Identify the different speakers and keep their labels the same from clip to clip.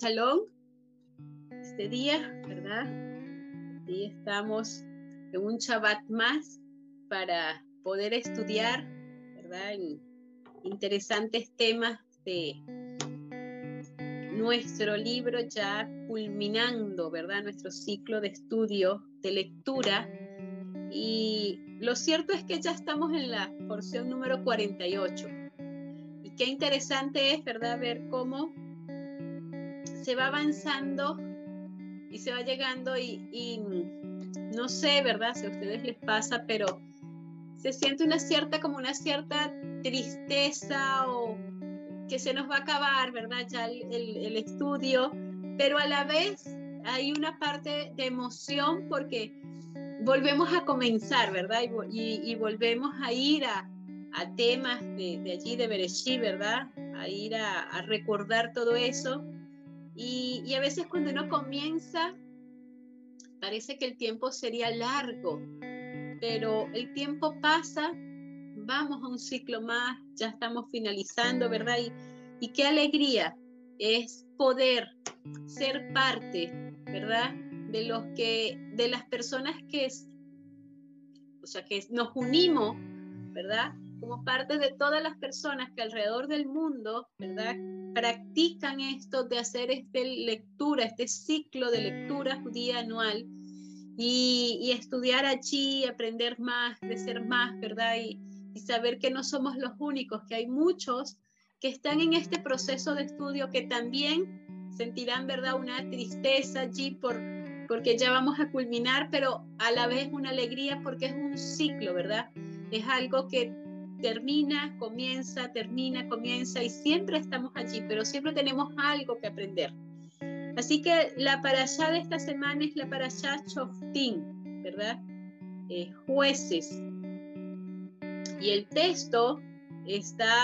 Speaker 1: Shalom. Este día, ¿verdad? Y estamos en un Shabbat más para poder estudiar, ¿verdad? En interesantes temas de nuestro libro ya culminando, ¿verdad? Nuestro ciclo de estudio, de lectura. Y lo cierto es que ya estamos en la porción número 48. Y qué interesante es, ¿verdad? Ver cómo se va avanzando y se va llegando y, no sé, ¿verdad? Si a ustedes les pasa, pero se siente una cierta, como una cierta tristeza o que se nos va a acabar, ¿verdad? Ya el, estudio, pero a la vez hay una parte de emoción porque volvemos a comenzar, ¿verdad? Y, volvemos a ir a, temas de, allí, de Bereshí, ¿verdad? A ir a, a recordar todo eso y, a veces cuando uno comienza, parece que el tiempo sería largo, pero el tiempo pasa, vamos a un ciclo más, ya estamos finalizando, ¿verdad? Y, y qué alegría es poder ser parte, ¿verdad? De los que, de las personas que, o sea, que nos unimos, ¿verdad? Como parte de todas las personas que alrededor del mundo, ¿verdad? Practican esto de hacer esta lectura, este ciclo de lectura judía anual y, estudiar allí, aprender más, crecer más, ¿verdad? Y, saber que no somos los únicos, que hay muchos que están en este proceso de estudio que también sentirán, ¿verdad? Una tristeza allí por, porque ya vamos a culminar, pero a la vez una alegría porque es un ciclo, ¿verdad? Es algo que termina, comienza, termina, comienza y siempre estamos allí, pero siempre tenemos algo que aprender. Así que la parashá de esta semana es la parashá Choftín, ¿verdad? Eh, jueces. Y el texto está,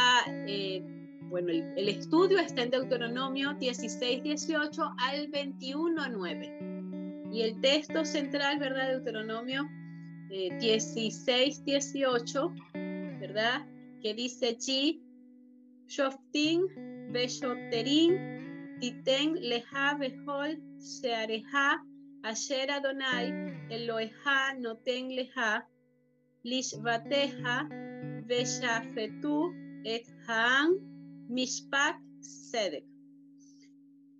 Speaker 1: eh, bueno, el, estudio está en Deuteronomio 16, 18 al 21, 9. Y el texto central, ¿verdad? Deuteronomio 16, eh, 18 ¿verdad? Que dice allí, Shoftin, Beshoterin, Titen, Leja, Behol, Seareja, Asher Adonai, Eloeja, Noten Leja, Lishvateja, Beshafetu, Et Haan, Mishpak, Sedek.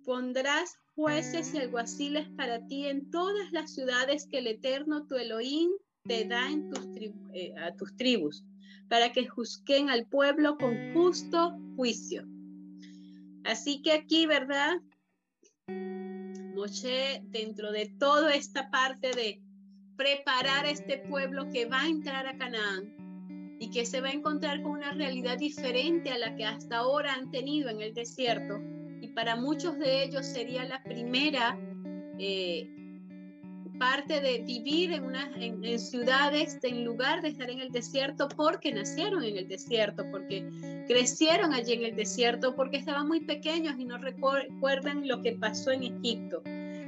Speaker 1: Pondrás jueces y alguaciles para ti en todas las ciudades que el Eterno tu Elohim te da en tus eh, a tus tribus para que juzguen al pueblo con justo juicio. Así que aquí, ¿verdad? Moshe, dentro de toda esta parte de preparar a este pueblo que va a entrar a Canaán y que se va a encontrar con una realidad diferente a la que hasta ahora han tenido en el desierto, y para muchos de ellos sería la primera eh, parte de vivir en, una, en, ciudades en lugar de estar en el desierto porque nacieron en el desierto, porque crecieron allí en el desierto, porque estaban muy pequeños y no recuerdan lo que pasó en Egipto.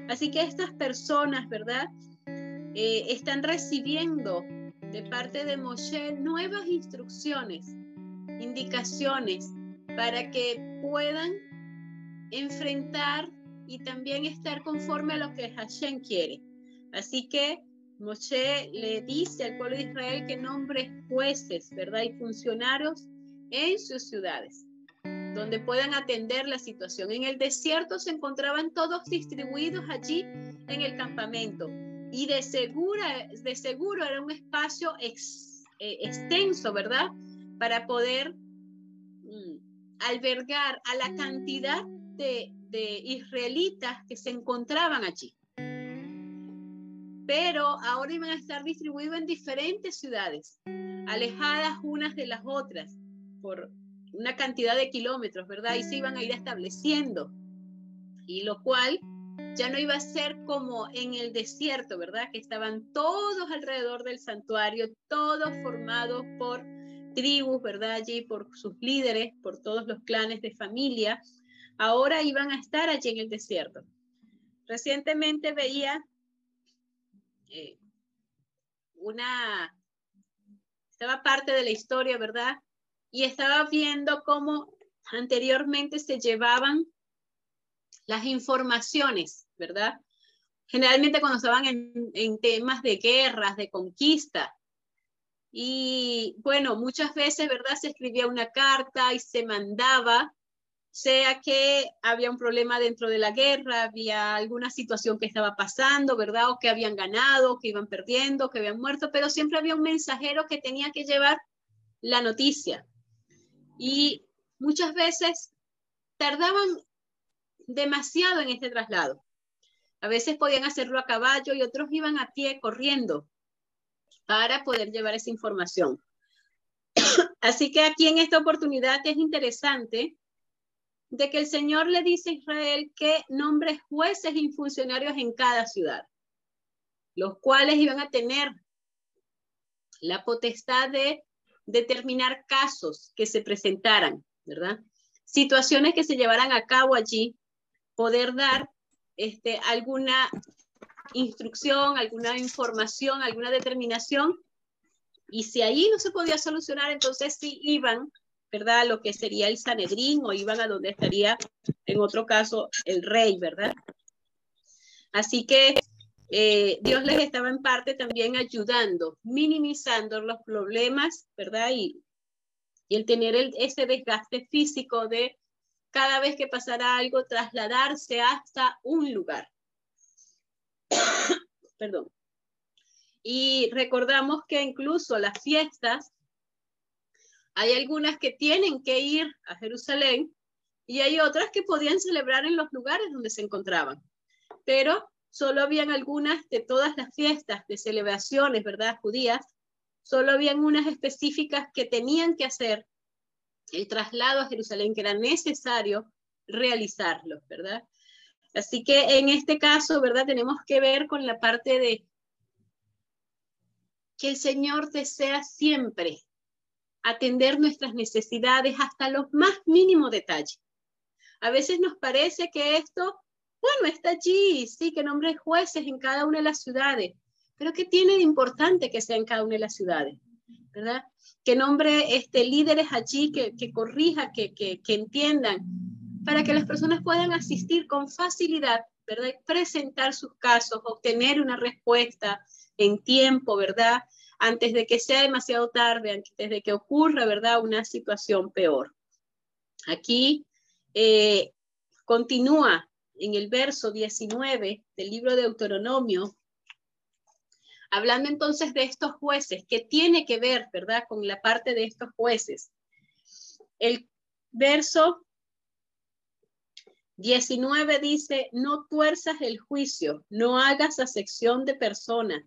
Speaker 1: Así que estas personas, ¿verdad? Eh, están recibiendo de parte de Moshe nuevas instrucciones, indicaciones para que puedan enfrentar y también estar conforme a lo que Hashem quiere. Así que Moshe le dice al pueblo de Israel que nombre jueces, ¿verdad? Y funcionarios en sus ciudades, donde puedan atender la situación. En el desierto se encontraban todos distribuidos allí en el campamento y de, segura, de seguro era un espacio eh, extenso, ¿verdad? Para poder mm, albergar a la cantidad de israelitas que se encontraban allí pero ahora iban a estar distribuidos en diferentes ciudades, alejadas unas de las otras por una cantidad de kilómetros, ¿verdad? Y se iban a ir estableciendo. Y lo cual ya no iba a ser como en el desierto, ¿verdad? Que estaban todos alrededor del santuario, todos formados por tribus, ¿verdad? Allí por sus líderes, por todos los clanes de familia. Ahora iban a estar allí en el desierto. Recientemente veía eh, una, estaba parte de la historia, ¿verdad? Y estaba viendo cómo anteriormente se llevaban las informaciones, ¿verdad? Generalmente cuando estaban en, en temas de guerras, de conquista, y bueno, muchas veces, ¿verdad? Se escribía una carta y se mandaba, sea que había un problema dentro de la guerra, había alguna situación que estaba pasando, ¿verdad? O que habían ganado, que iban perdiendo, que habían muerto, pero siempre había un mensajero que tenía que llevar la noticia. Y muchas veces tardaban demasiado en este traslado. A veces podían hacerlo a caballo y otros iban a pie corriendo para poder llevar esa información. Así que aquí en esta oportunidad es interesante de que el Señor le dice a Israel que nombre jueces y funcionarios en cada ciudad, los cuales iban a tener la potestad de determinar casos que se presentaran, ¿verdad? Situaciones que se llevaran a cabo allí, poder dar este, alguna instrucción, alguna información, alguna determinación. Y si ahí no se podía solucionar, entonces sí iban, ¿verdad? Lo que sería el Sanedrín o iban a donde estaría, en otro caso, el rey, ¿verdad? Así que eh, Dios les estaba en parte también ayudando, minimizando los problemas, ¿verdad? Y, y el tener el, ese desgaste físico de cada vez que pasara algo, trasladarse hasta un lugar. Perdón. Y recordamos que incluso las fiestas, hay algunas que tienen que ir a Jerusalén y hay otras que podían celebrar en los lugares donde se encontraban. Pero solo habían algunas de todas las fiestas de celebraciones, ¿verdad? Judías, solo habían unas específicas que tenían que hacer el traslado a Jerusalén, que era necesario realizarlo, ¿verdad? Así que en este caso, ¿verdad? Tenemos que ver con la parte de que el Señor desea siempre atender nuestras necesidades hasta los más mínimos detalles. A veces nos parece que esto, bueno, está allí, sí, que nombre jueces en cada una de las ciudades, pero ¿qué tiene de importante que sea en cada una de las ciudades? ¿Verdad? Que nombre este, líderes allí que, que corrija, que, que, que entiendan para que las personas puedan asistir con facilidad, ¿verdad? presentar sus casos, obtener una respuesta en tiempo, ¿verdad? Antes de que sea demasiado tarde, antes de que ocurra, ¿verdad? Una situación peor. Aquí eh, continúa en el verso 19 del libro de Deuteronomio, hablando entonces de estos jueces, que tiene que ver, ¿verdad?, con la parte de estos jueces. El verso 19 dice, no tuerzas el juicio, no hagas acepción de persona,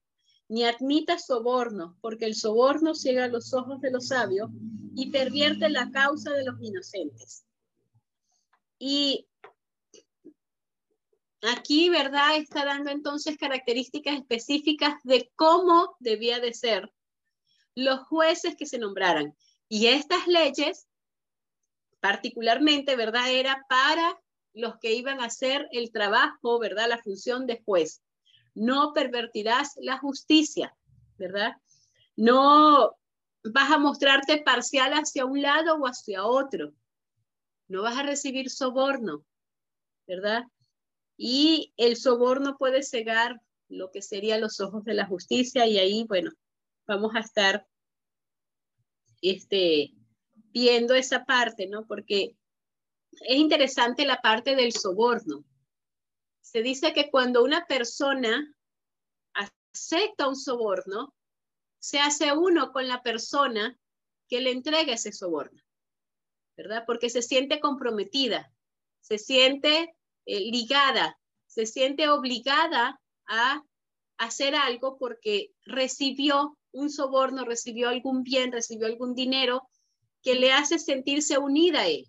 Speaker 1: ni admitas soborno, porque el soborno ciega los ojos de los sabios y pervierte la causa de los inocentes. Y aquí, ¿verdad? Está dando entonces características específicas de cómo debía de ser los jueces que se nombraran. Y estas leyes, particularmente, ¿verdad? Era para los que iban a hacer el trabajo, ¿verdad? La función de juez. No pervertirás la justicia, ¿verdad? No vas a mostrarte parcial hacia un lado o hacia otro. No vas a recibir soborno, ¿verdad? Y el soborno puede cegar lo que serían los ojos de la justicia y ahí, bueno, vamos a estar este, viendo esa parte, ¿no? Porque es interesante la parte del soborno. Se dice que cuando una persona acepta un soborno, se hace uno con la persona que le entrega ese soborno, ¿verdad? Porque se siente comprometida, se siente eh, ligada, se siente obligada a hacer algo porque recibió un soborno, recibió algún bien, recibió algún dinero que le hace sentirse unida a él.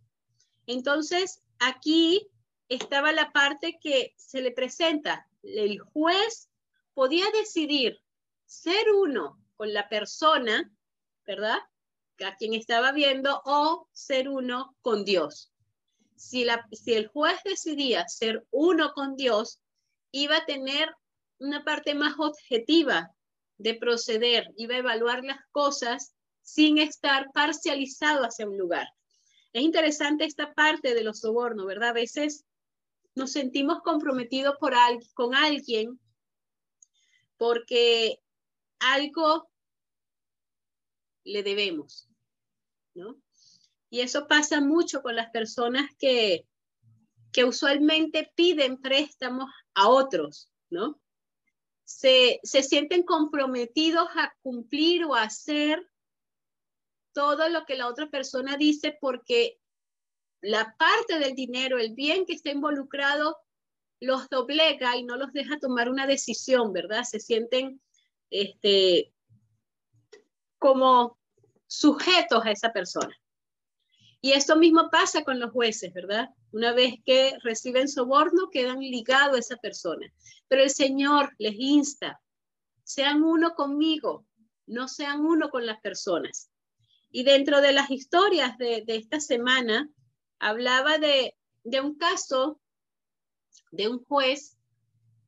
Speaker 1: Entonces, aquí estaba la parte que se le presenta. El juez podía decidir ser uno con la persona, ¿verdad? A quien estaba viendo, o ser uno con Dios. Si, si el juez decidía ser uno con Dios, iba a tener una parte más objetiva de proceder, iba a evaluar las cosas sin estar parcializado hacia un lugar. Es interesante esta parte de los sobornos, ¿verdad? A veces nos sentimos comprometidos por con alguien porque algo le debemos, ¿no? Y eso pasa mucho con las personas que, que usualmente piden préstamos a otros, ¿no? Se, se sienten comprometidos a cumplir o a hacer todo lo que la otra persona dice porque la parte del dinero, el bien que está involucrado, los doblega y no los deja tomar una decisión, ¿verdad? Se sienten este, como sujetos a esa persona. Y esto mismo pasa con los jueces, ¿verdad? Una vez que reciben soborno, quedan ligados a esa persona. Pero el Señor les insta, sean uno conmigo, no sean uno con las personas. Y dentro de las historias de, esta semana, hablaba de, de un caso de un juez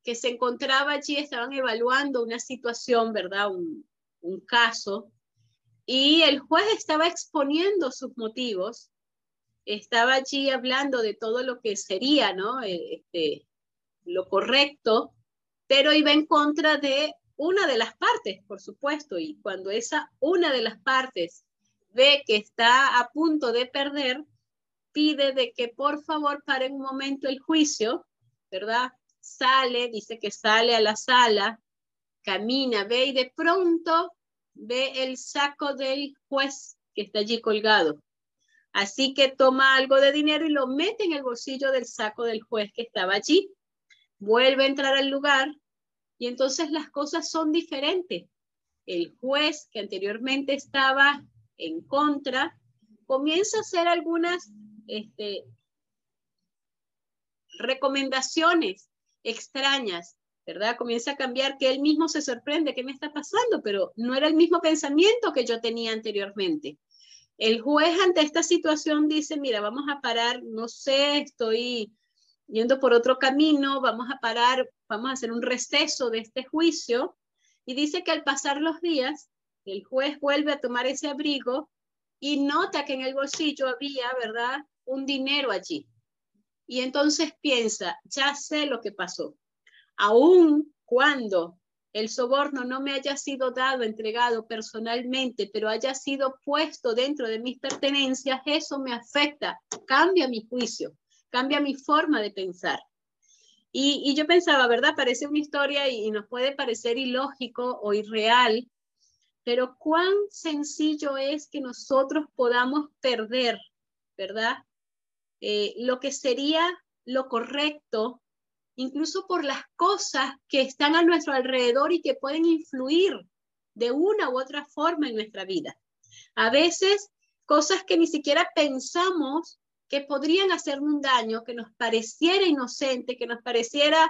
Speaker 1: que se encontraba allí, estaban evaluando una situación, ¿verdad? Un, un caso, y el juez estaba exponiendo sus motivos, estaba allí hablando de todo lo que sería, ¿no? Eh, este, lo correcto, pero iba en contra de una de las partes, por supuesto, y cuando esa una de las partes ve que está a punto de perder, pide de que por favor pare un momento el juicio, ¿verdad? Sale, dice que sale a la sala, camina, ve y de pronto ve el saco del juez que está allí colgado. Así que toma algo de dinero y lo mete en el bolsillo del saco del juez que estaba allí. Vuelve a entrar al lugar y entonces las cosas son diferentes. El juez que anteriormente estaba en contra comienza a hacer algunas este, recomendaciones extrañas ¿verdad? Comienza a cambiar que él mismo se sorprende, ¿qué me está pasando? Pero no era el mismo pensamiento que yo tenía anteriormente. El juez ante esta situación dice, mira, vamos a parar, no sé, estoy yendo por otro camino, vamos a parar, vamos a hacer un receso de este juicio. Y dice que al pasar los días, el juez vuelve a tomar ese abrigo y nota que en el bolsillo había, ¿verdad? Un dinero allí. Y entonces piensa, ya sé lo que pasó aun cuando el soborno no me haya sido dado, entregado personalmente, pero haya sido puesto dentro de mis pertenencias, eso me afecta, cambia mi juicio, cambia mi forma de pensar. Y, yo pensaba, ¿verdad? Parece una historia y, nos puede parecer ilógico o irreal, pero cuán sencillo es que nosotros podamos perder, ¿verdad? Eh, lo que sería lo correcto incluso por las cosas que están a nuestro alrededor y que pueden influir de una u otra forma en nuestra vida. A veces cosas que ni siquiera pensamos que podrían hacernos un daño, que nos pareciera inocente, que nos pareciera,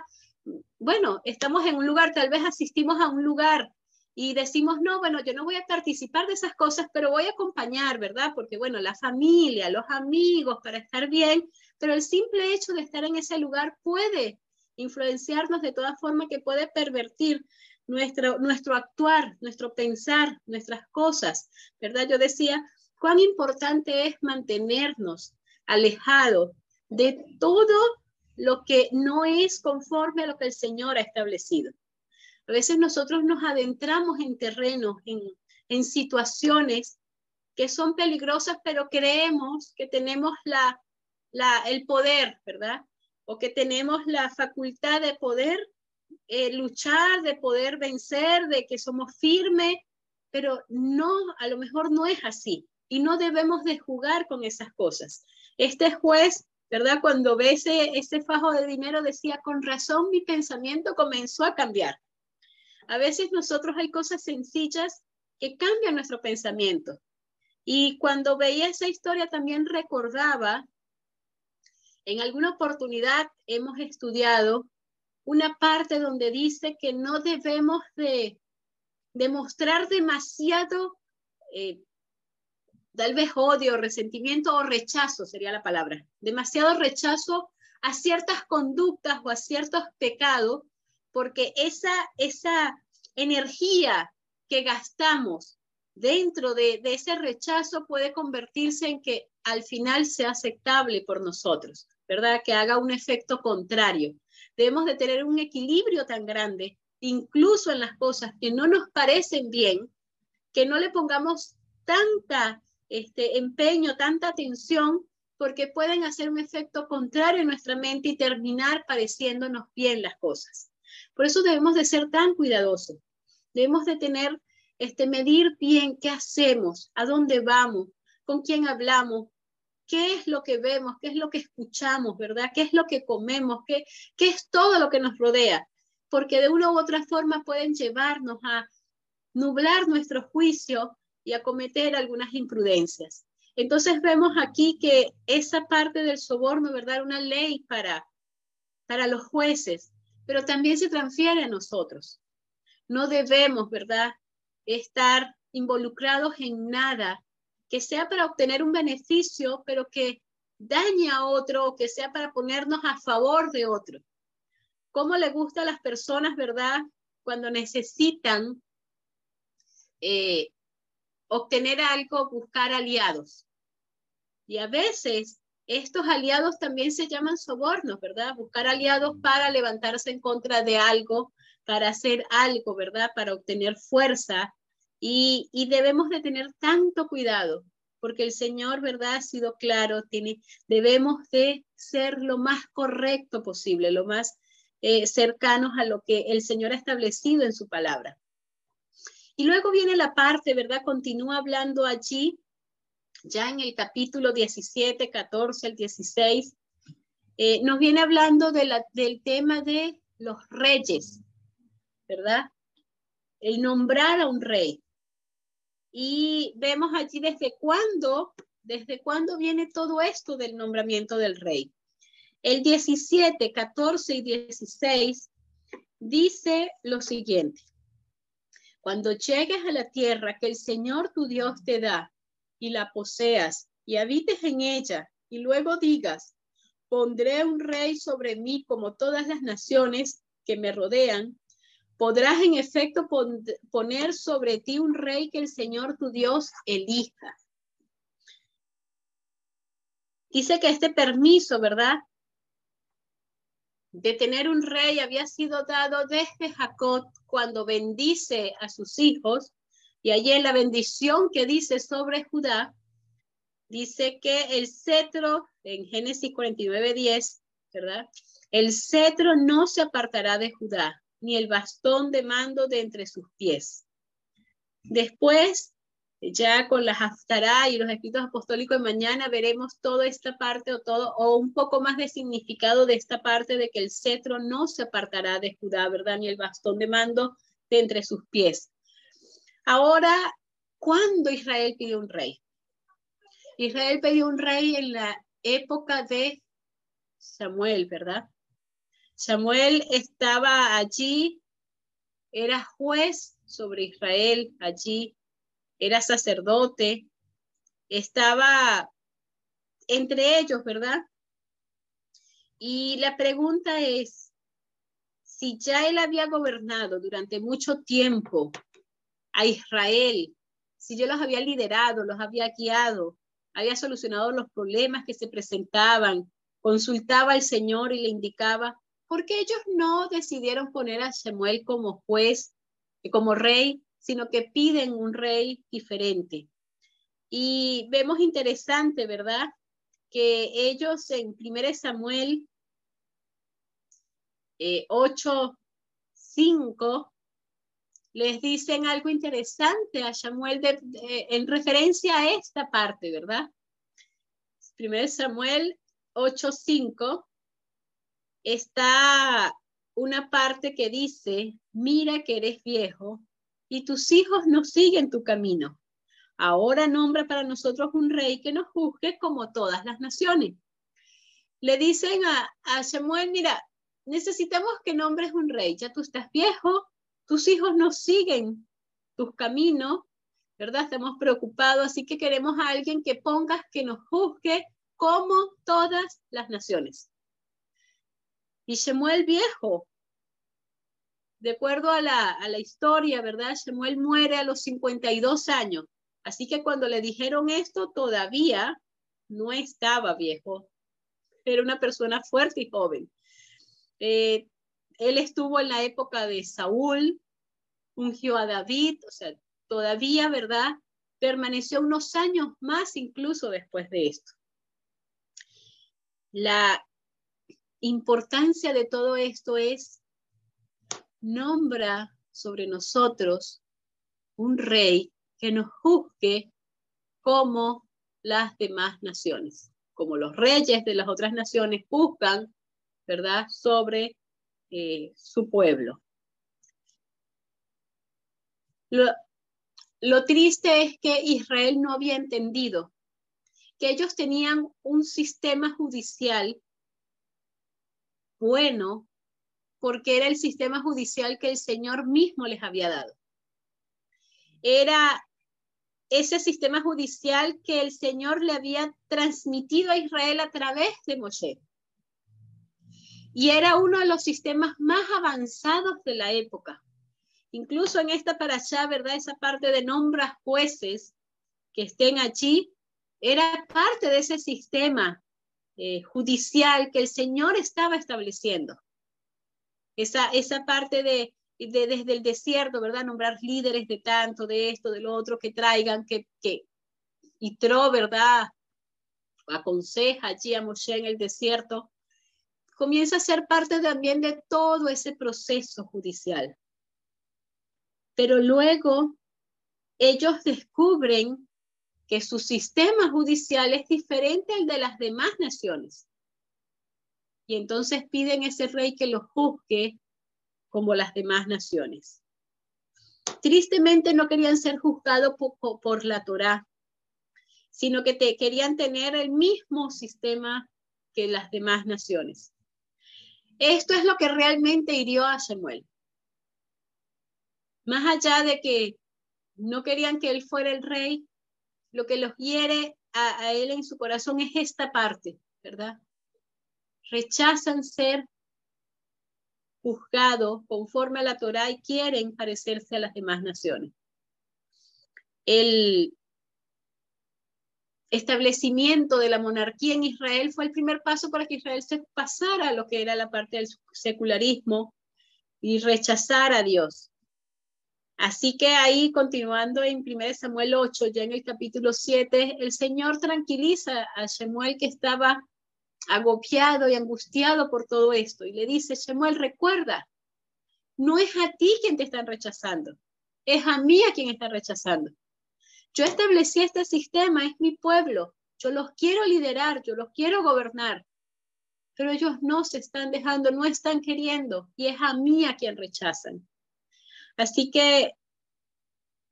Speaker 1: bueno, estamos en un lugar, tal vez asistimos a un lugar y decimos, no, bueno, yo no voy a participar de esas cosas, pero voy a acompañar, ¿verdad? Porque, bueno, la familia, los amigos, para estar bien, pero el simple hecho de estar en ese lugar puede influenciarnos de toda forma que puede pervertir nuestro, nuestro actuar, nuestro pensar, nuestras cosas, ¿verdad? Yo decía, cuán importante es mantenernos alejados de todo lo que no es conforme a lo que el Señor ha establecido. A veces nosotros nos adentramos en terrenos, en, en situaciones que son peligrosas, pero creemos que tenemos la, la, el poder, ¿verdad? o que tenemos la facultad de poder eh, luchar, de poder vencer, de que somos firmes, pero no, a lo mejor no es así y no debemos de jugar con esas cosas. Este juez, ¿verdad? Cuando ve ese, ese fajo de dinero decía, con razón mi pensamiento comenzó a cambiar. A veces nosotros hay cosas sencillas que cambian nuestro pensamiento. Y cuando veía esa historia también recordaba en alguna oportunidad hemos estudiado una parte donde dice que no debemos de demostrar demasiado, eh, tal vez odio, resentimiento o rechazo sería la palabra, demasiado rechazo a ciertas conductas o a ciertos pecados, porque esa, esa energía que gastamos dentro de, ese rechazo puede convertirse en que al final sea aceptable por nosotros. ¿verdad? Que haga un efecto contrario. Debemos de tener un equilibrio tan grande, incluso en las cosas que no nos parecen bien, que no le pongamos tanta este, empeño, tanta atención, porque pueden hacer un efecto contrario en nuestra mente y terminar pareciéndonos bien las cosas. Por eso debemos de ser tan cuidadosos. Debemos de tener, este, medir bien qué hacemos, a dónde vamos, con quién hablamos, qué es lo que vemos, qué es lo que escuchamos, ¿verdad? ¿Qué es lo que comemos? ¿Qué, qué es todo lo que nos rodea? Porque de una u otra forma pueden llevarnos a nublar nuestro juicio y a cometer algunas imprudencias. Entonces vemos aquí que esa parte del soborno, ¿verdad? Una ley para, para los jueces, pero también se transfiere a nosotros. No debemos, ¿verdad? Estar involucrados en nada que sea para obtener un beneficio, pero que dañe a otro o que sea para ponernos a favor de otro. ¿Cómo le gusta a las personas, verdad? Cuando necesitan eh, obtener algo, buscar aliados. Y a veces estos aliados también se llaman sobornos, ¿verdad? Buscar aliados para levantarse en contra de algo, para hacer algo, ¿verdad? Para obtener fuerza, y, debemos de tener tanto cuidado, porque el Señor, ¿verdad? Ha sido claro, tiene, debemos de ser lo más correcto posible, lo más eh, cercanos a lo que el Señor ha establecido en su palabra. Y luego viene la parte, ¿verdad? Continúa hablando allí, ya en el capítulo 17, 14, el 16, eh, nos viene hablando de la, del tema de los reyes, ¿verdad? El nombrar a un rey. Y vemos allí desde cuándo, desde cuándo viene todo esto del nombramiento del rey. El 17, 14 y 16 dice lo siguiente. Cuando llegues a la tierra que el Señor tu Dios te da y la poseas y habites en ella y luego digas, pondré un rey sobre mí como todas las naciones que me rodean, podrás en efecto poner sobre ti un rey que el Señor tu Dios elija. Dice que este permiso, ¿verdad? De tener un rey había sido dado desde Jacob cuando bendice a sus hijos. Y allí la bendición que dice sobre Judá, dice que el cetro, en Génesis 49, 10, ¿verdad? El cetro no se apartará de Judá, ni el bastón de mando de entre sus pies. Después, ya con las Haftará y los escritos apostólicos de mañana veremos toda esta parte o todo o un poco más de significado de esta parte de que el cetro no se apartará de Judá, ¿verdad? Ni el bastón de mando de entre sus pies. Ahora, ¿cuándo Israel pidió un rey? Israel pidió un rey en la época de Samuel, ¿verdad? Samuel estaba allí, era juez sobre Israel allí, era sacerdote, estaba entre ellos, ¿verdad? Y la pregunta es, si ya él había gobernado durante mucho tiempo a Israel, si yo los había liderado, los había guiado, había solucionado los problemas que se presentaban, consultaba al Señor y le indicaba, porque ellos no decidieron poner a Samuel como juez, como rey, sino que piden un rey diferente. Y vemos interesante, ¿verdad? Que ellos en 1 Samuel 8, eh, 5, les dicen algo interesante a Samuel en referencia a esta parte, ¿verdad? 1 Samuel 8, 5 está una parte que dice, mira que eres viejo y tus hijos no siguen tu camino. Ahora nombra para nosotros un rey que nos juzgue como todas las naciones. Le dicen a, a Samuel, mira, necesitamos que nombres un rey. Ya tú estás viejo, tus hijos no siguen tus caminos, ¿verdad? Estamos preocupados, así que queremos a alguien que pongas que nos juzgue como todas las naciones. Y Shemuel viejo, de acuerdo a la, a la historia, ¿verdad? Shemuel muere a los 52 años. Así que cuando le dijeron esto, todavía no estaba viejo. era una persona fuerte y joven. Eh, él estuvo en la época de Saúl, ungió a David, o sea, todavía, ¿verdad? Permaneció unos años más incluso después de esto. La importancia de todo esto es, nombra sobre nosotros un rey que nos juzgue como las demás naciones, como los reyes de las otras naciones juzgan, ¿verdad?, sobre eh, su pueblo. Lo, lo triste es que Israel no había entendido que ellos tenían un sistema judicial bueno porque era el sistema judicial que el Señor mismo les había dado. Era ese sistema judicial que el Señor le había transmitido a Israel a través de Moshe. Y era uno de los sistemas más avanzados de la época. Incluso en esta para allá, ¿verdad? Esa parte de nombras jueces que estén allí, era parte de ese sistema eh, judicial que el Señor estaba estableciendo. Esa, esa parte de, de, desde el desierto, ¿verdad? Nombrar líderes de tanto, de esto, de lo otro, que traigan, que, que y Tro, ¿verdad? Aconseja allí a Moshe en el desierto. Comienza a ser parte también de todo ese proceso judicial. Pero luego ellos descubren que su sistema judicial es diferente al de las demás naciones. Y entonces piden a ese rey que los juzgue como las demás naciones. Tristemente no querían ser juzgados por, la Torá, sino que querían tener el mismo sistema que las demás naciones. Esto es lo que realmente hirió a Samuel. Más allá de que no querían que él fuera el rey, lo que los hiere a, a él en su corazón es esta parte, ¿verdad? Rechazan ser juzgados conforme a la Torá y quieren parecerse a las demás naciones. El establecimiento de la monarquía en Israel fue el primer paso para que Israel se pasara a lo que era la parte del secularismo y rechazar a Dios. Así que ahí, continuando en 1 Samuel 8, ya en el capítulo 7, el Señor tranquiliza a Samuel que estaba agobiado y angustiado por todo esto y le dice, Samuel, recuerda, no es a ti quien te están rechazando, es a mí a quien están rechazando. Yo establecí este sistema, es mi pueblo, yo los quiero liderar, yo los quiero gobernar, pero ellos no se están dejando, no están queriendo y es a mí a quien rechazan. Así que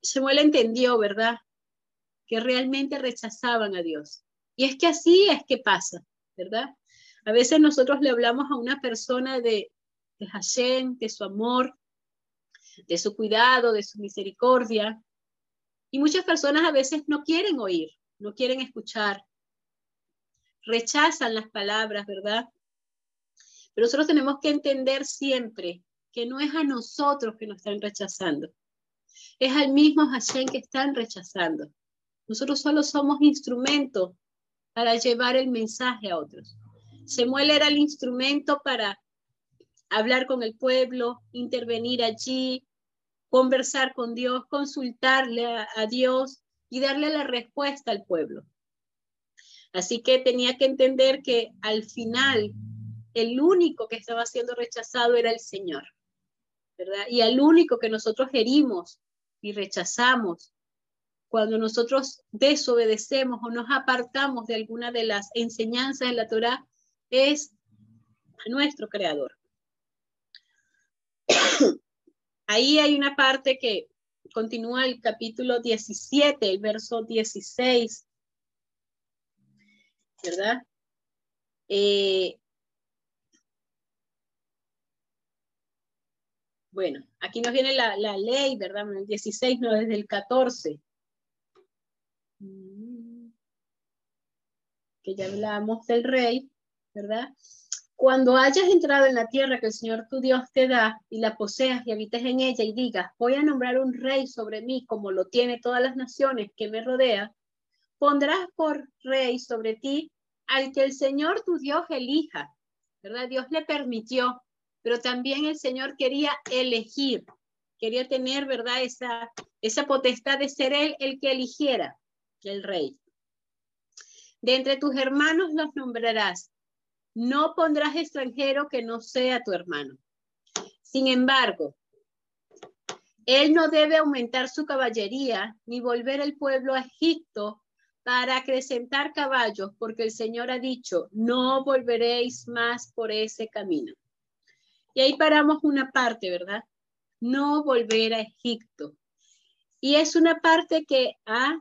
Speaker 1: Samuel entendió, ¿verdad? Que realmente rechazaban a Dios. Y es que así es que pasa, ¿verdad? A veces nosotros le hablamos a una persona de, de Hashem, de su amor, de su cuidado, de su misericordia. Y muchas personas a veces no quieren oír, no quieren escuchar, rechazan las palabras, ¿verdad? Pero nosotros tenemos que entender siempre que no es a nosotros que nos están rechazando, es al mismo Hashem que están rechazando. Nosotros solo somos instrumentos para llevar el mensaje a otros. Samuel era el instrumento para hablar con el pueblo, intervenir allí, conversar con Dios, consultarle a, Dios y darle la respuesta al pueblo. Así que tenía que entender que al final el único que estaba siendo rechazado era el Señor. Y al único que nosotros herimos y rechazamos cuando nosotros desobedecemos o nos apartamos de alguna de las enseñanzas de la Torah es a nuestro Creador. Ahí hay una parte que continúa el capítulo 17, el verso 16, ¿verdad? Eh, Bueno, aquí nos viene la, ley, ¿verdad? El 16, no desde el 14. Mm. Que ya hablamos del rey, ¿verdad? Cuando hayas entrado en la tierra que el Señor tu Dios te da y la poseas y habites en ella y digas, voy a nombrar un rey sobre mí como lo tiene todas las naciones que me rodean, pondrás por rey sobre ti al que el Señor tu Dios elija, ¿verdad? Dios le permitió, pero también el Señor quería elegir, quería tener, ¿verdad? Esa, esa potestad de ser Él el que eligiera el rey. De entre tus hermanos los nombrarás. No pondrás extranjero que no sea tu hermano. Sin embargo, él no debe aumentar su caballería ni volver el pueblo a Egipto para acrecentar caballos, porque el Señor ha dicho, no volveréis más por ese camino. Y ahí paramos una parte, ¿verdad? No volver a Egipto. Y es una parte que ha,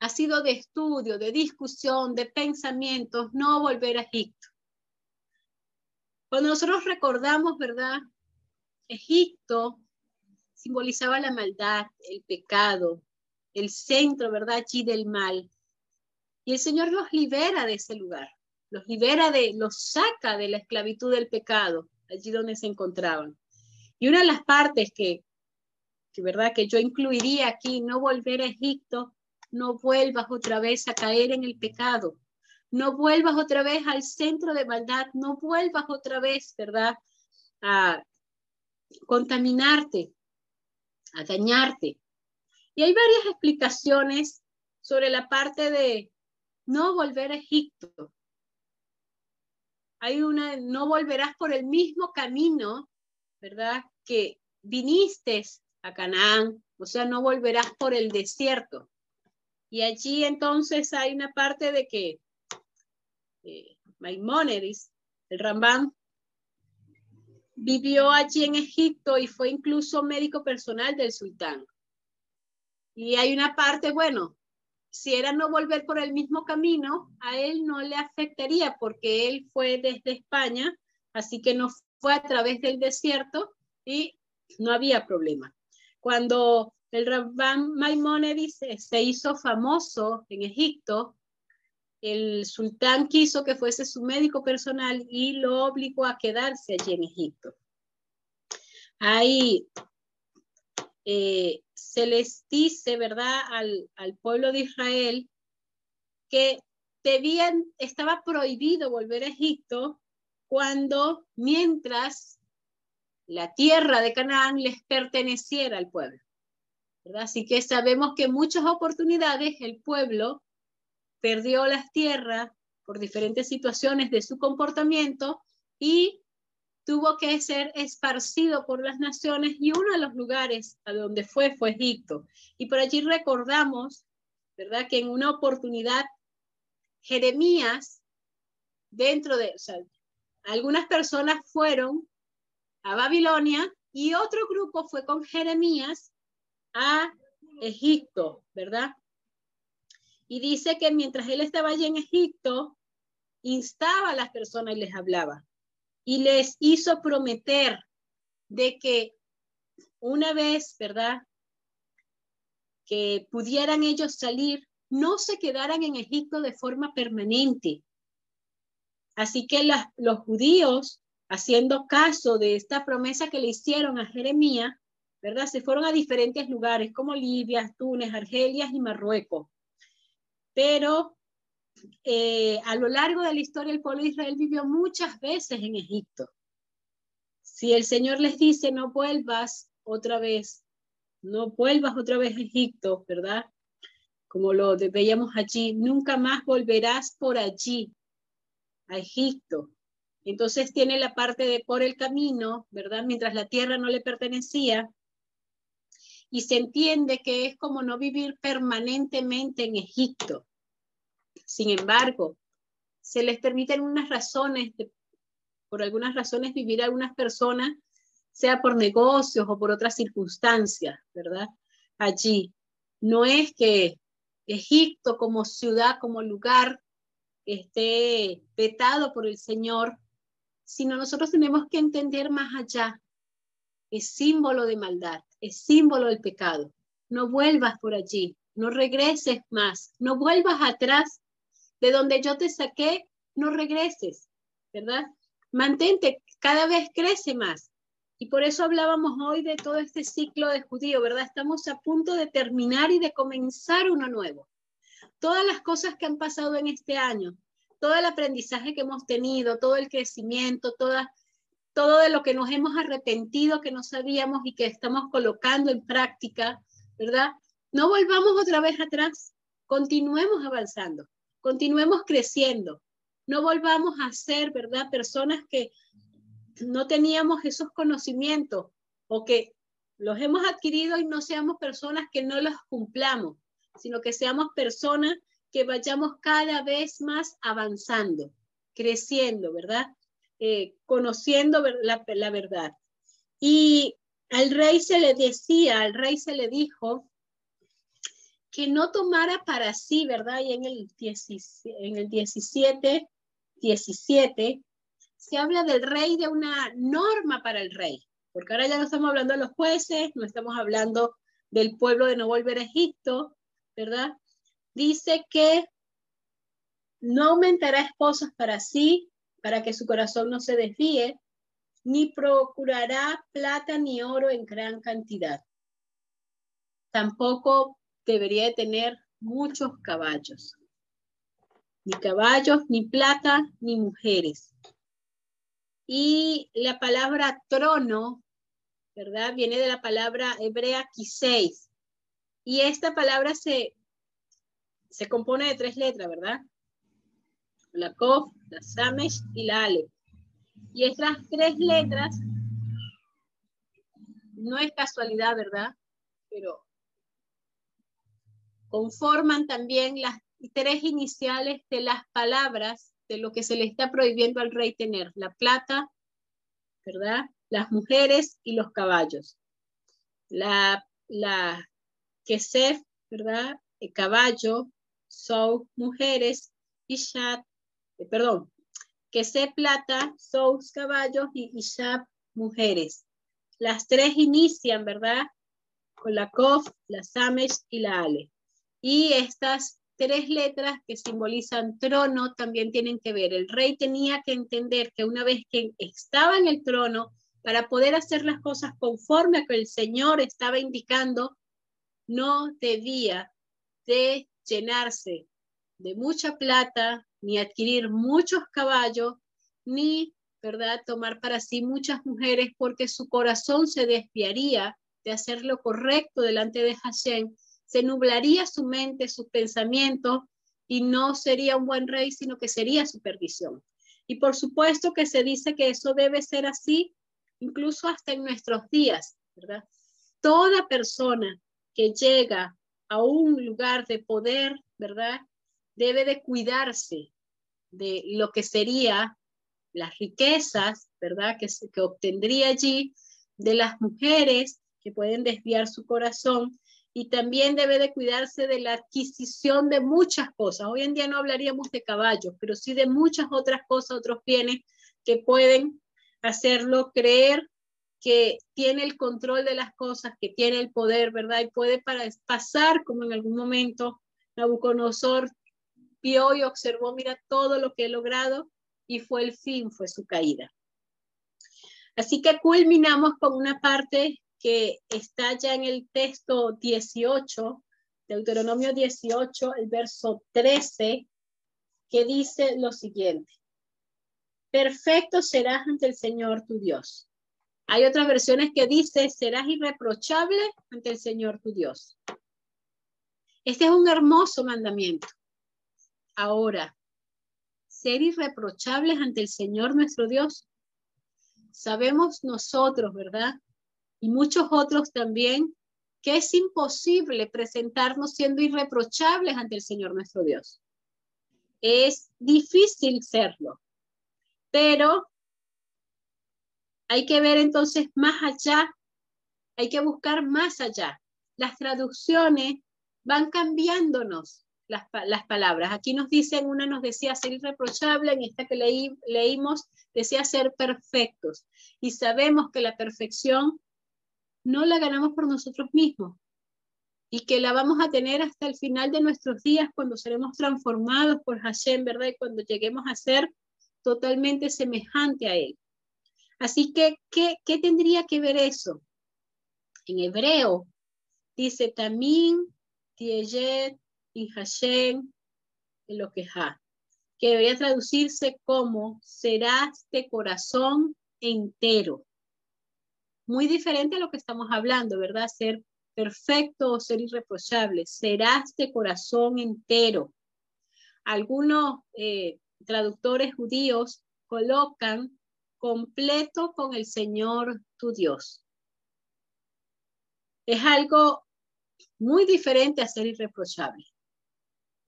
Speaker 1: ha sido de estudio, de discusión, de pensamientos, no volver a Egipto. Cuando nosotros recordamos, ¿verdad? Egipto simbolizaba la maldad, el pecado, el centro, ¿verdad? Allí del mal. Y el Señor los libera de ese lugar, los libera de, los saca de la esclavitud del pecado, allí donde se encontraban. Y una de las partes que, que ¿verdad? Que yo incluiría aquí, no volver a Egipto, no vuelvas otra vez a caer en el pecado, no vuelvas otra vez al centro de maldad, no vuelvas otra vez, ¿verdad? A contaminarte, a dañarte. Y hay varias explicaciones sobre la parte de no volver a Egipto. Hay una, no volverás por el mismo camino, ¿verdad? Que viniste a Canaán, o sea, no volverás por el desierto. Y allí entonces hay una parte de que eh, Maimónides, el Rambam, Vivió allí en Egipto y fue incluso médico personal del sultán. Y hay una parte, bueno, si era no volver por el mismo camino, a él no le afectaría porque él fue desde España, así que no fue a través del desierto y no había problema. Cuando el Rabban Maimónides se hizo famoso en Egipto, el sultán quiso que fuese su médico personal y lo obligó a quedarse allí en Egipto. Ahí eh, se les dice, ¿verdad?, al, pueblo de Israel que debían, estaba prohibido volver a Egipto cuando, mientras la tierra de Canaán les perteneciera al pueblo. Así que sabemos que en muchas oportunidades el pueblo perdió las tierras por diferentes situaciones de su comportamiento y tuvo que ser esparcido por las naciones y uno de los lugares a donde fue fue Egipto. Y por allí recordamos, ¿verdad? Que en una oportunidad Jeremías, dentro de, algunas personas fueron a Babilonia y otro grupo fue con Jeremías a Egipto, ¿verdad? Y dice que mientras él estaba allí en Egipto, instaba a las personas y les hablaba. Y les hizo prometer de que una vez, ¿verdad? Que pudieran ellos salir, no se quedaran en Egipto de forma permanente. Así que los judíos, haciendo caso de esta promesa que le hicieron a Jeremías, ¿verdad? Se fueron a diferentes lugares como Libia, Túnez, Argelia y Marruecos pero eh, a lo largo de la historia el pueblo de Israel vivió muchas veces en Egipto. Si el Señor les dice, no vuelvas otra vez, no vuelvas otra vez a Egipto, ¿verdad? Como lo veíamos allí, nunca más volverás por allí, a Egipto. Entonces tiene la parte de por el camino, ¿verdad? Mientras la tierra no le pertenecía. Y se entiende que es como no vivir permanentemente en Egipto. Sin embargo, se les permiten unas razones, por algunas razones vivir a algunas personas, sea por negocios o por otras circunstancias, ¿verdad? Allí. No es que Egipto como ciudad, como lugar, esté vetado por el Señor, sino nosotros tenemos que entender más allá. Es símbolo de maldad, es símbolo del pecado. No vuelvas por allí, no regreses más, no vuelvas atrás de donde yo te saqué, no regreses, ¿verdad? Mantente, cada vez crece más. Y por eso hablábamos hoy de todo este ciclo de judío, ¿verdad? Estamos a punto de terminar y de comenzar uno nuevo. Todas las cosas que han pasado en este año, todo el aprendizaje que hemos tenido, todo el crecimiento, toda, todo de lo que nos hemos arrepentido, que no sabíamos y que estamos colocando en práctica, ¿verdad? No volvamos otra vez atrás, continuemos avanzando, continuemos creciendo, no volvamos a ser, ¿verdad? Personas que no teníamos esos conocimientos o que los hemos adquirido y no seamos personas que no los cumplamos, sino que seamos personas que vayamos cada vez más avanzando, creciendo, ¿verdad? Eh, conociendo la, verdad. Y al rey se le decía, al rey se le dijo que no tomara para sí, ¿verdad? Y en el, en el 17, 17 se habla del rey de una norma para el rey, porque ahora ya no estamos hablando de los jueces, no estamos hablando del pueblo de no volver a Egipto, ¿verdad? Dice que no aumentará esposas para sí, para que su corazón no se desvíe, ni procurará plata ni oro en gran cantidad. Tampoco debería de tener muchos caballos, ni caballos, ni plata, ni mujeres y la palabra trono, ¿verdad? Viene de la palabra hebrea kiseis. Y esta palabra se, se compone de tres letras, ¿verdad? La kof, la samesh y la ale. Y estas tres letras no es casualidad, ¿verdad? Pero conforman también las tres iniciales de las palabras de lo que se le está prohibiendo al rey tener, la plata, ¿verdad? Las mujeres y los caballos. La, la Kesef, ¿verdad? El caballo, son mujeres y Shat, eh, perdón, Kesef plata, son caballos y Ishab mujeres. Las tres inician, ¿verdad? Con la Kof, la Samesh y la Ale. Y estas tres letras que simbolizan trono también tienen que ver. El rey tenía que entender que una vez que estaba en el trono, para poder hacer las cosas conforme a que el Señor estaba indicando, no debía de llenarse de mucha plata, ni adquirir muchos caballos, ni, ¿verdad?, tomar para sí muchas mujeres, porque su corazón se desviaría de hacer lo correcto delante de Hashem se nublaría su mente, sus pensamientos y no sería un buen rey, sino que sería su perdición. Y por supuesto que se dice que eso debe ser así, incluso hasta en nuestros días, ¿verdad? Toda persona que llega a un lugar de poder, ¿verdad? Debe de cuidarse de lo que sería las riquezas, ¿verdad? Que, que obtendría allí, de las mujeres que pueden desviar su corazón y también debe de cuidarse de la adquisición de muchas cosas. Hoy en día no hablaríamos de caballos, pero sí de muchas otras cosas, otros bienes que pueden hacerlo creer que tiene el control de las cosas, que tiene el poder, ¿verdad? Y puede pasar como en algún momento Nabucodonosor vio y observó, mira todo lo que he logrado y fue el fin, fue su caída. Así que culminamos con una parte que está ya en el texto 18, Deuteronomio 18, el verso 13, que dice lo siguiente. Perfecto serás ante el Señor tu Dios. Hay otras versiones que dice, serás irreprochable ante el Señor tu Dios. Este es un hermoso mandamiento. Ahora, ser irreprochables ante el Señor nuestro Dios. Sabemos nosotros, ¿verdad? y muchos otros también, que es imposible presentarnos siendo irreprochables ante el Señor nuestro Dios. Es difícil serlo, pero hay que ver entonces más allá, hay que buscar más allá. Las traducciones van cambiándonos las, las, palabras. Aquí nos dicen, una nos decía ser irreprochable, en esta que leí, leímos decía ser perfectos. Y sabemos que la perfección no la ganamos por nosotros mismos y que la vamos a tener hasta el final de nuestros días cuando seremos transformados por Hashem, ¿verdad? Y cuando lleguemos a ser totalmente semejante a Él. Así que, ¿qué, qué tendría que ver eso? En hebreo dice tamín, tiejet, y Hashem lo que que debería traducirse como serás de corazón entero. Muy diferente a lo que estamos hablando, ¿verdad? Ser perfecto o ser irreprochable. Serás de corazón entero. Algunos eh, traductores judíos colocan completo con el Señor tu Dios. Es algo muy diferente a ser irreprochable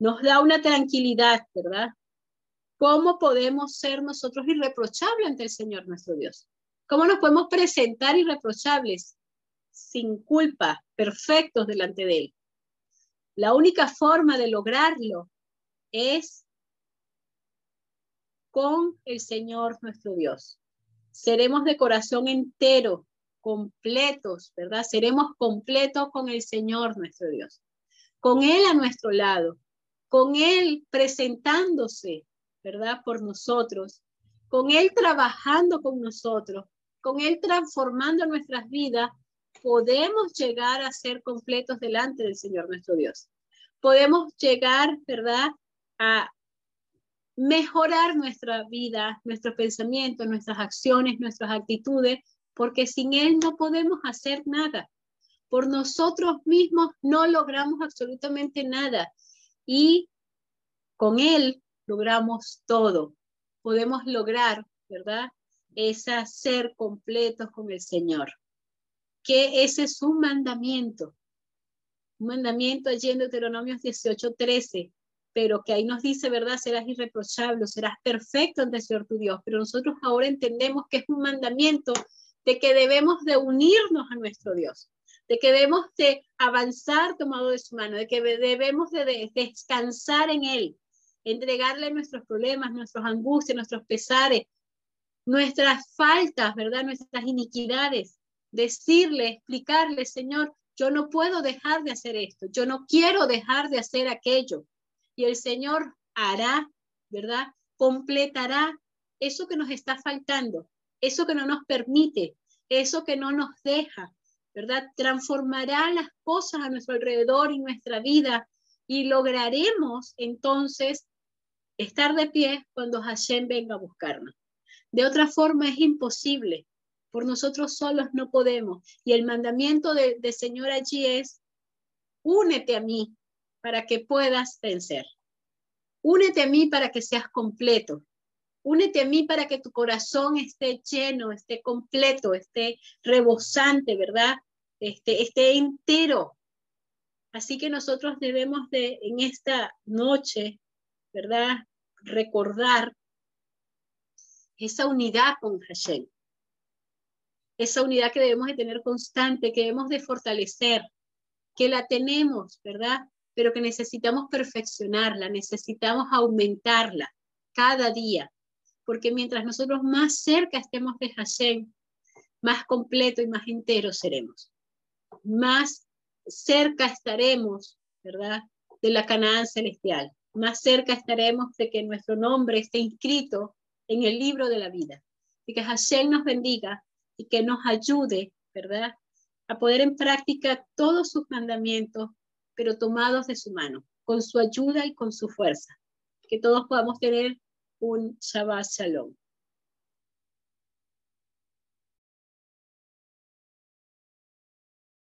Speaker 1: nos da una tranquilidad, ¿verdad? ¿Cómo podemos ser nosotros irreprochables ante el Señor nuestro Dios? ¿Cómo nos podemos presentar irreprochables, sin culpa, perfectos delante de Él? La única forma de lograrlo es con el Señor nuestro Dios. Seremos de corazón entero, completos, ¿verdad? Seremos completos con el Señor nuestro Dios. Con Él a nuestro lado, con Él presentándose, ¿verdad? Por nosotros, con Él trabajando con nosotros, con Él transformando nuestras vidas, podemos llegar a ser completos delante del Señor nuestro Dios. Podemos llegar, ¿verdad? A mejorar nuestra vida, nuestros pensamientos, nuestras acciones, nuestras actitudes, porque sin Él no podemos hacer nada. Por nosotros mismos no logramos absolutamente nada y con Él logramos todo. Podemos lograr, ¿verdad? Esa ser completos con el Señor. Que ese es un mandamiento. Un mandamiento allí en Deuteronomio 18, 13, pero que ahí nos dice, ¿verdad? Serás irreprochable, serás perfecto ante el Señor tu Dios. Pero nosotros ahora entendemos que es un mandamiento de que debemos de unirnos a nuestro Dios de que debemos de avanzar tomado de su mano, de que debemos de, descansar en Él, entregarle nuestros problemas, nuestras angustias, nuestros pesares, nuestras faltas, ¿verdad? Nuestras iniquidades. Decirle, explicarle, Señor, yo no puedo dejar de hacer esto, yo no quiero dejar de hacer aquello. Y el Señor hará, ¿verdad? Completará eso que nos está faltando, eso que no nos permite, eso que no nos deja, ¿verdad? Transformará las cosas a nuestro alrededor y nuestra vida y lograremos entonces estar de pie cuando Hashem venga a buscarnos. De otra forma es imposible. Por nosotros solos no podemos. Y el mandamiento del de Señor allí es, únete a mí para que puedas vencer. Únete a mí para que seas completo. Únete a mí para que tu corazón esté lleno, esté completo, esté rebosante, ¿verdad? Esté, esté entero. Así que nosotros debemos de, en esta noche, ¿verdad? Recordar esa unidad con Hashem. Esa unidad que debemos de tener constante, que debemos de fortalecer, que la tenemos, ¿verdad? Pero que necesitamos perfeccionarla, necesitamos aumentarla cada día porque mientras nosotros más cerca estemos de Hashem, más completo y más entero seremos. Más cerca estaremos, ¿verdad? De la Canaán celestial. Más cerca estaremos de que nuestro nombre esté inscrito en el libro de la vida. Y que Hashem nos bendiga y que nos ayude, ¿verdad? A poder en práctica todos sus mandamientos, pero tomados de su mano, con su ayuda y con su fuerza. Que todos podamos tener un Shabbat Shalom.